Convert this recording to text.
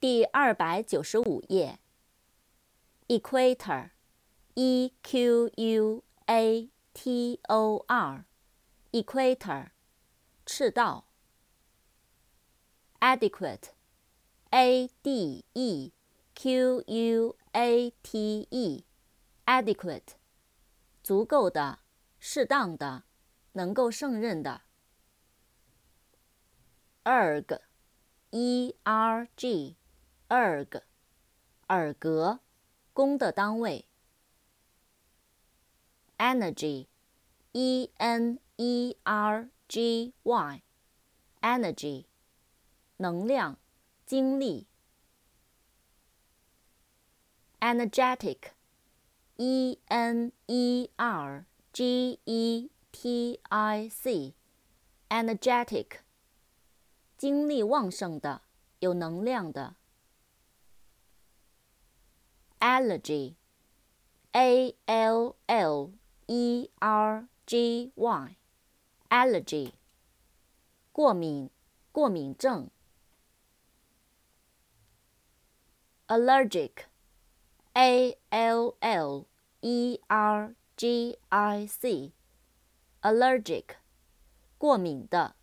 第二百九十五页。Equator，E Q U A T O R，Equator，赤道。Adequate，A D E Q U A T E，Adequate，足够的，适当的，能够胜任的。erg，e-r-g erg，尔格，功的单位。Energy，E N E R G Y，Energy，能量，精力。Energetic，E N E R G E T I C，Energetic。精力旺盛的，有能量的。Allergy，A L L E R G Y，Allergy，过敏，过敏症。Allergic，A L L E R G I C，Allergic，过敏的。